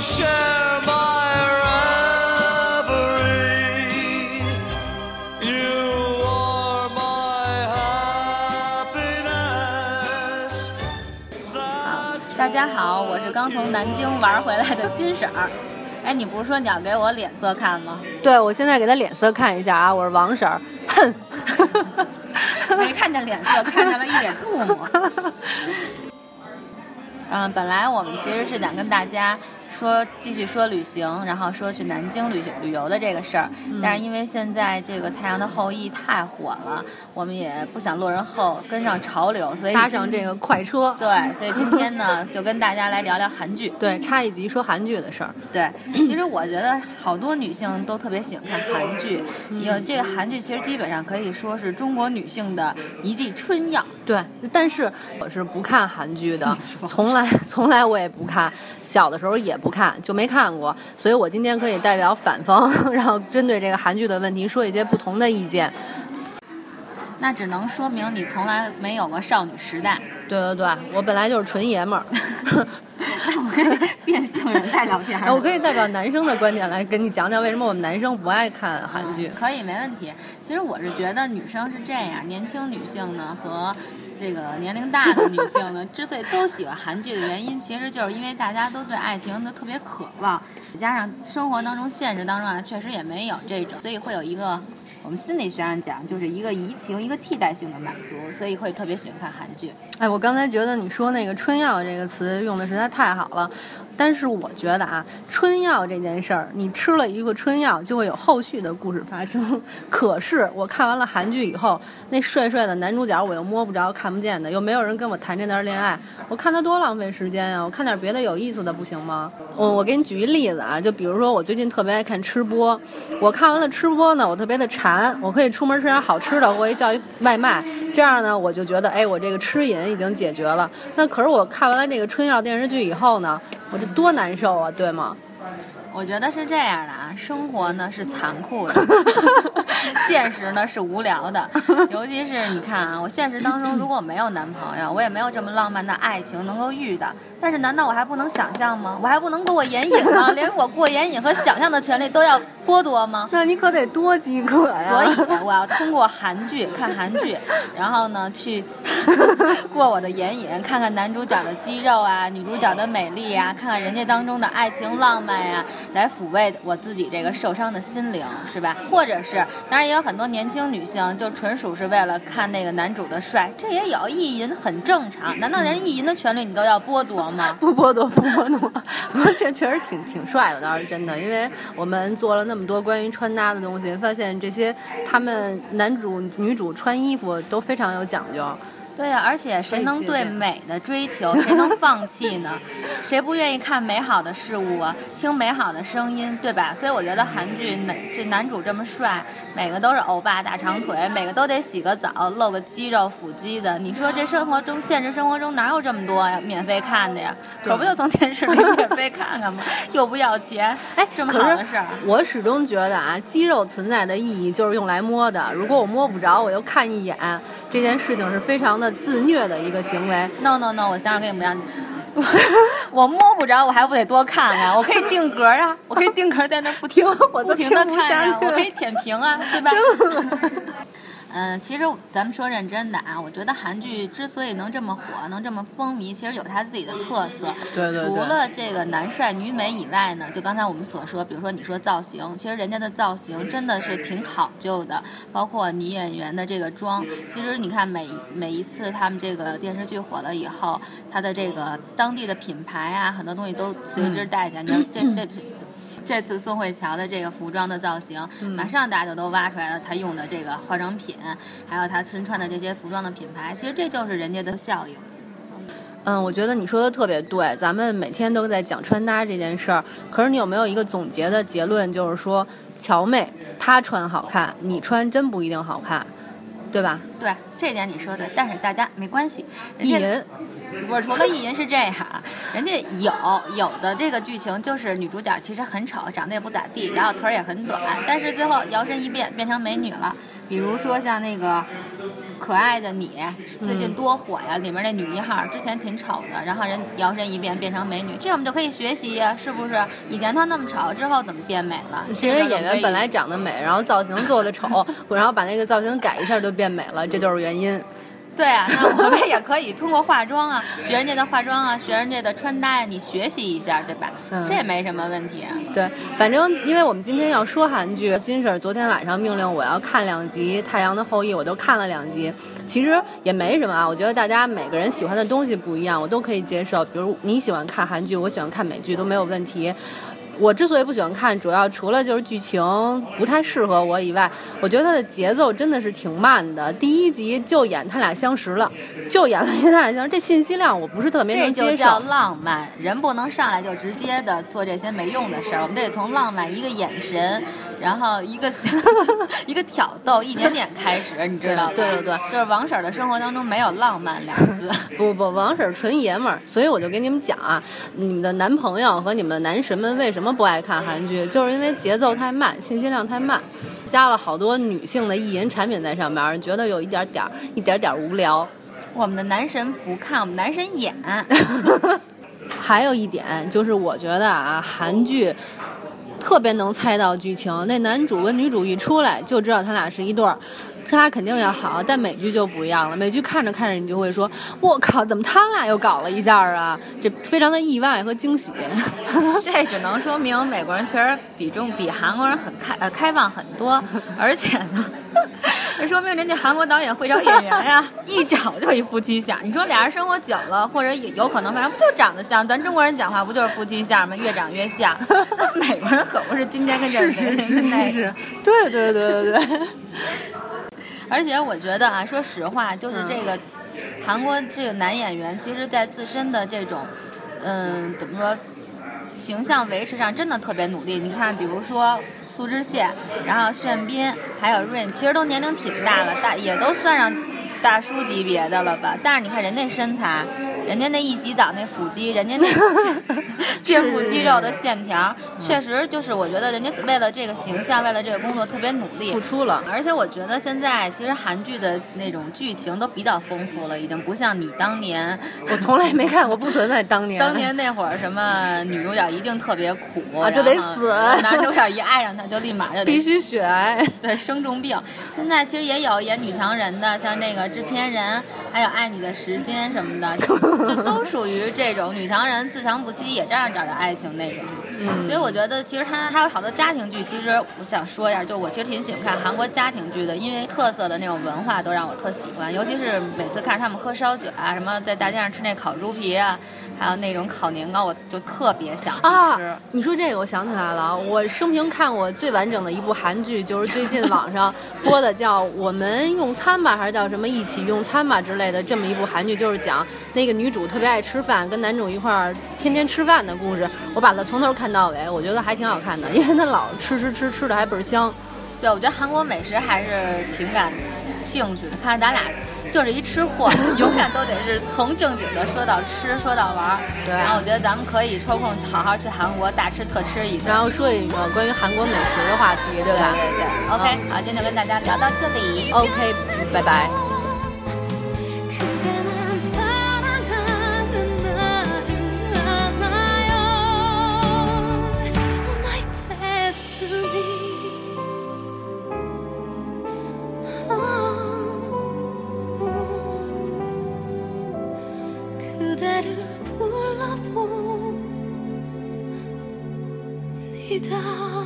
share my reverie. You are my happiness. 大家好，我是刚从南京玩回来的金婶儿。哎，你不是说你要给我脸色看吗？对，我现在给他脸色看一下啊，我是王婶儿。哼，没看见脸色，看见了一脸吐沫。嗯，本来我们其实是想跟大家说继续说旅行，然后说去南京旅旅游的这个事儿，但是因为现在这个《太阳的后裔》太火了，我们也不想落人后，跟上潮流，所以搭上这个快车。对，所以今天呢，就跟大家来聊聊韩剧。对，插一集说韩剧的事儿。对，其实我觉得好多女性都特别喜欢看韩剧，有这个韩剧其实基本上可以说是中国女性的一剂春药。对，但是我是不看韩剧的，从来从来我也不看，小的时候也不。不看就没看过，所以我今天可以代表反方，然后针对这个韩剧的问题说一些不同的意见。那只能说明你从来没有过少女时代。对对对，我本来就是纯爷们儿。那我可以变性人在聊天。我可以代表男生的观点来跟你讲讲为什么我们男生不爱看韩剧。可以，没问题。其实我是觉得女生是这样，年轻女性呢和。这个年龄大的女性呢，之所以都喜欢韩剧的原因，其实就是因为大家都对爱情都特别渴望，再加上生活当中、现实当中啊，确实也没有这种，所以会有一个我们心理学上讲，就是一个移情、一个替代性的满足，所以会特别喜欢看韩剧。哎，我刚才觉得你说那个“春药”这个词用的实在太好了。但是我觉得啊，春药这件事儿，你吃了一个春药，就会有后续的故事发生。可是我看完了韩剧以后，那帅帅的男主角我又摸不着、看不见的，又没有人跟我谈这段恋爱，我看他多浪费时间呀！我看点别的有意思的不行吗？我我给你举一例子啊，就比如说我最近特别爱看吃播，我看完了吃播呢，我特别的馋，我可以出门吃点好吃的，我一叫一外卖，这样呢，我就觉得哎，我这个吃瘾已经解决了。那可是我看完了这个春药电视剧以后呢？我这多难受啊，对吗？我觉得是这样的啊，生活呢是残酷的，现实呢是无聊的。尤其是你看啊，我现实当中如果没有男朋友，我也没有这么浪漫的爱情能够遇到。但是难道我还不能想象吗？我还不能过眼瘾吗？连我过眼瘾和想象的权利都要剥夺吗？那你可得多饥渴呀！所以我要通过韩剧看韩剧，然后呢去过我的眼瘾，看看男主角的肌肉啊，女主角的美丽呀，看看人家当中的爱情浪漫呀。来抚慰我自己这个受伤的心灵，是吧？或者是，当然当然也有很多年轻女性，就纯属是为了看那个男主的帅，这也有意淫，很正常。难道连意淫的权利你都要剥夺吗？不剥夺，不剥夺。不过确确实挺挺帅的，倒是真的。因为我们做了那么多关于穿搭的东西，发现这些他们男主女主穿衣服都非常有讲究。对呀，而且谁能对美的追求，谁能放弃呢？谁不愿意看美好的事物啊，听美好的声音，对吧？所以我觉得韩剧男这男主这么帅，每个都是欧巴大长腿，每个都得洗个澡露个肌肉腹肌的。你说这生活中现实生活中哪有这么多呀？免费看的呀？可不就从电视里免费看看吗？又不要钱，哎，这么好的事儿。我始终觉得啊，肌肉存在的意义就是用来摸的。如果我摸不着，我又看一眼，这件事情是非常的。自虐的一个行为。No No No，我想想跟你们讲，我摸不着，我还不得多看啊？我可以定格啊，我可以定格在那不停，我不停的看呀，我可以舔屏啊，对吧？嗯，其实咱们说认真的啊，我觉得韩剧之所以能这么火，能这么风靡，其实有它自己的特色。对对对。除了这个男帅女美以外呢，就刚才我们所说，比如说你说造型，其实人家的造型真的是挺考究的，包括女演员的这个妆。其实你看每每一次他们这个电视剧火了以后，他的这个当地的品牌啊，很多东西都随之带起来。你看这这这。这次宋慧乔的这个服装的造型，马上大家就都挖出来了，她用的这个化妆品，还有她身穿的这些服装的品牌，其实这就是人家的效应。嗯，我觉得你说的特别对，咱们每天都在讲穿搭这件事儿，可是你有没有一个总结的结论，就是说乔妹她穿好看，你穿真不一定好看，对吧？对，这点你说的，但是大家没关系，艺人。不是，除了意淫是这样，人家有有的这个剧情就是女主角其实很丑，长得也不咋地，然后腿儿也很短，但是最后摇身一变变成美女了。比如说像那个可爱的你，最近多火呀！里面那女一号之前挺丑的，然后人摇身一变变成美女，这我们就可以学习呀，是不是？以前她那么丑，之后怎么变美了？因为演员本来长得美，然后造型做的丑，然后把那个造型改一下就变美了，这就是原因。对啊，那我们也可以通过化妆啊，学人家的化妆啊，学人家的穿搭呀，你学习一下，对吧？嗯这也没什么问题啊。对，反正因为我们今天要说韩剧，金婶儿昨天晚上命令我要看两集《太阳的后裔》，我都看了两集。其实也没什么啊，我觉得大家每个人喜欢的东西不一样，我都可以接受。比如你喜欢看韩剧，我喜欢看美剧，都没有问题。我之所以不喜欢看，主要除了就是剧情不太适合我以外，我觉得它的节奏真的是挺慢的。第一集就演他俩相识了，就演了一他俩相识，这信息量我不是特别能接受。这就叫受。浪漫，人不能上来就直接的做这些没用的事儿，我们得从浪漫一个眼神，然后一个 一个挑逗，一点点开始，你知道吗？对对对就是王婶儿的生活当中没有浪漫两个字。不不，王婶儿纯爷们儿，所以我就跟你们讲啊，你们的男朋友和你们的男神们为什么不爱看韩剧，就是因为节奏太慢，信息量太慢，加了好多女性的意淫产品在上面，觉得有一点点儿一点点儿无聊。我们的男神不看，我们男神演。还有一点就是，我觉得啊，韩剧特别能猜到剧情，那男主跟女主一出来就知道他俩是一对儿。他俩肯定要好，但美剧就不一样了。美剧看着看着，你就会说：“我靠，怎么他俩又搞了一下啊？”这非常的意外和惊喜。这只能说明美国人确实比重比韩国人很开呃开放很多，而且呢，这 说明人家韩国导演会找演员呀，一找就一夫妻相。你说俩人生活久了，或者也有可能，反正不就长得像？咱中国人讲话不就是夫妻相吗？越长越像。美国人可不是今天跟这儿是是是是是，对对对对对。而且我觉得啊，说实话，就是这个韩国这个男演员，其实在自身的这种，嗯，怎么说，形象维持上真的特别努力。你看，比如说苏志燮，然后炫彬，还有 Rain，其实都年龄挺大了，大也都算上大叔级别的了吧？但是你看人那身材，人家那一洗澡那腹肌，人家那肩部 肌肉的线条，确实就是我觉得人家为了这个形象，为了这个工作特别努力，付出了。而且我觉得现在其实韩剧的那种剧情都比较丰富了，已经不像你当年，我从来没看过，不存在当年。当年那会儿什么女主角一定特别苦啊就得死男主角一爱上她就立马就得 必须血癌。对生重病。现在其实也有演女强人的，像那个制片人，还有爱你的时间什么的，就都属于这种女强人自强不息，也照样找着爱情那种。嗯所以我觉得其实它还有好多家庭剧，其实我想说一下，就我其实挺喜欢看韩国家庭剧的，因为特色的那种文化都让我特喜欢，尤其是每次看着他们喝烧酒啊，什么在大街上吃那烤猪皮啊，还有那种烤年糕，我就特别想吃。！你说这个，我想起来了。我生平看过最完整的一部韩剧，就是最近网上播的，叫《我们用餐吧》，还是叫什么“一起用餐吧”之类的这么一部韩剧，就是讲那个女主特别爱吃饭，跟男主一块儿天天吃饭的故事。我把它从头看到尾，我觉得还挺好看的，因为他老吃吃吃吃的还倍儿香。对，我觉得韩国美食还是挺感兴趣的。看咱俩就是一吃货，永远都得是从正经的说到吃，说到玩儿。对然后我觉得咱们可以抽空好好去韩国大吃特吃一顿。然后说一个关于韩国美食的话题，对对吧对对，OK，好，今天就跟大家聊到这里。？OK，拜拜。一道